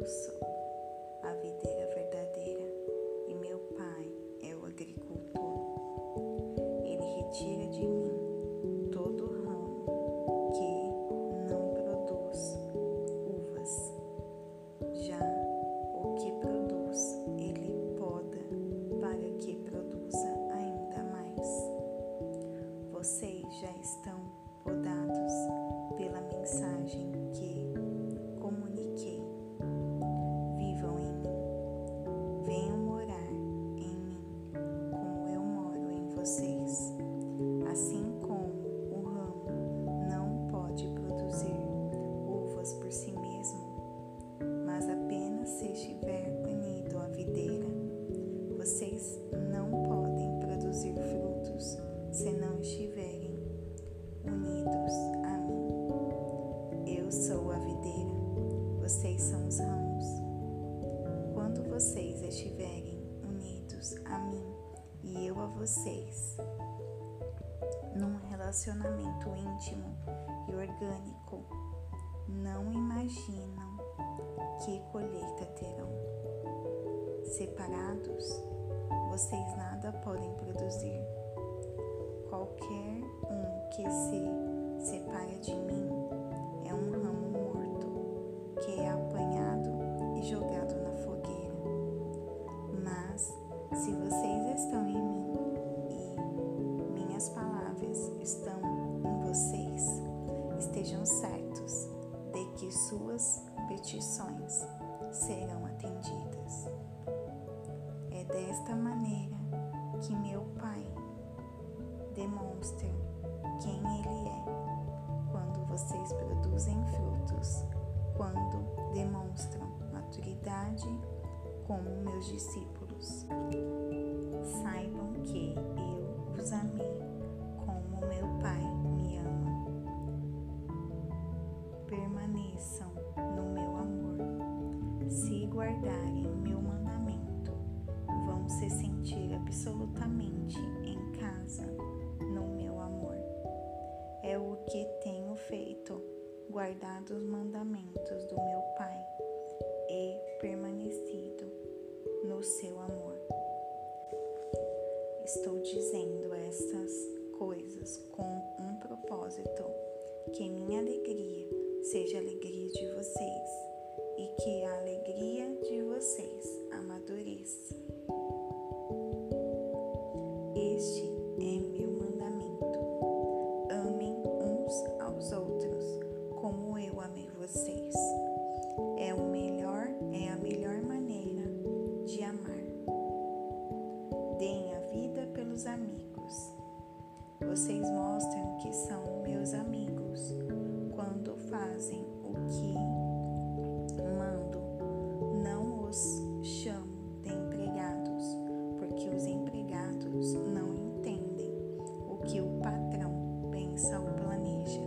evolução. Vocês, num relacionamento íntimo e orgânico, não imaginam que colheita terão. Separados, vocês nada podem produzir. Qualquer um que se separa de mim é um ramo morto que é apanhado e jogado na fogueira. Mas se vocês suas petições serão atendidas. É desta maneira que meu Pai demonstra quem Ele é quando vocês produzem frutos, quando demonstram maturidade como meus discípulos. Saibam que eu vos amei como meu Pai Permaneçam no meu amor. Se guardarem meu mandamento, vão se sentir absolutamente em casa no meu amor. É o que tenho feito, guardado os mandamentos seja a alegria de vocês e que a alegria de vocês amadureça. Este é meu mandamento. Amem uns aos outros como eu amei vocês. É o melhor, é a melhor maneira de amar. Deem a vida pelos amigos. Vocês mostram que são meus amigos fazem o que mando. Não os chamo de empregados, porque os empregados não entendem o que o patrão pensa ou planeja.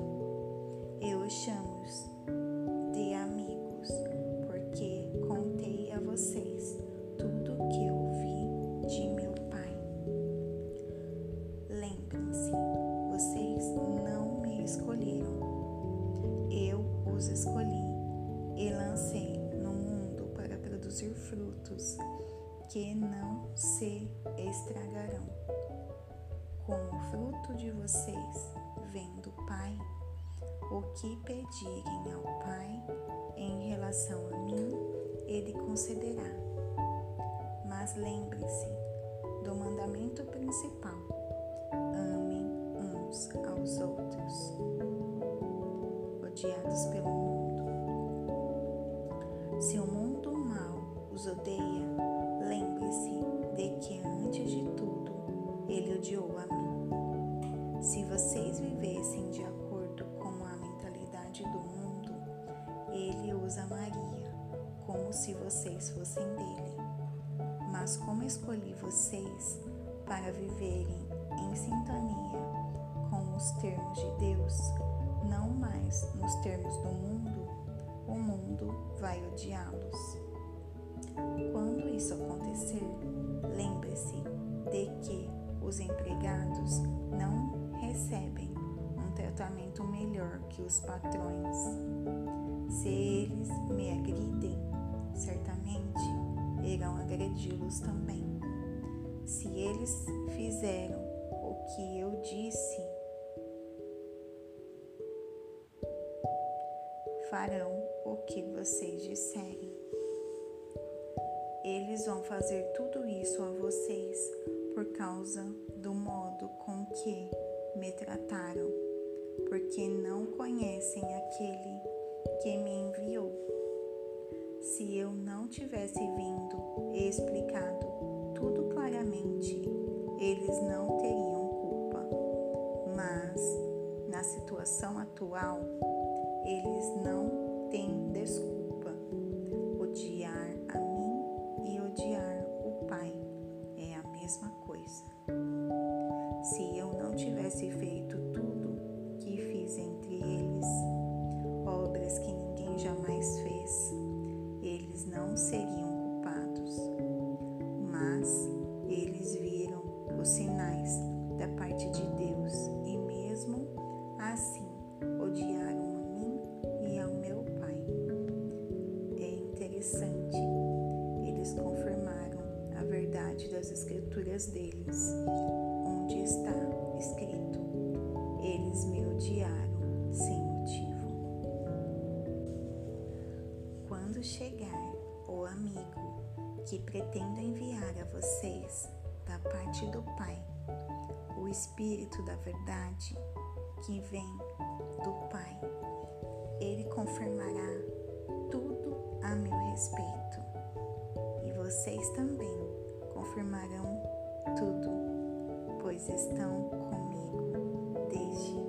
Eu os chamo frutos que não se estragarão. Como fruto de vocês vem do Pai, o que pedirem ao Pai em relação a mim, Ele concederá. Mas lembre-se do mandamento principal: amem uns aos outros, odiados pelo mundo. Se o os odeia, lembre-se de que antes de tudo ele odiou a mim. Se vocês vivessem de acordo com a mentalidade do mundo, ele os amaria como se vocês fossem dele. Mas como escolhi vocês para viverem em sintonia com os termos de Deus, não mais nos termos do mundo, o mundo vai odiá-los. Quando isso acontecer, lembre-se de que os empregados não recebem um tratamento melhor que os patrões. Se eles me agridem, irão agredi-los também. Se eles fizeram o que eu disse, farão o que vocês disserem. Eles vão fazer tudo isso a vocês por causa do modo com que me trataram, porque não conhecem aquele que me enviou. Se eu não tivesse vindo e explicado tudo claramente, eles não teriam culpa. Mas, na situação atual, eles não têm desculpa. Tivesse feito tudo que fiz entre eles, obras que ninguém jamais fez, eles não seriam culpados. Mas eles viram os sinais da parte de Deus e mesmo assim odiaram interessante. Eles confirmaram a verdade das escrituras deles, onde está escrito: Eles me odiaram sem motivo. Quando chegar o amigo que pretendo enviar a vocês da parte do Pai, o Espírito da Verdade que vem do Pai, ele confirmará tudo a meu respeito. E vocês também confirmarão tudo, pois estão comigo desde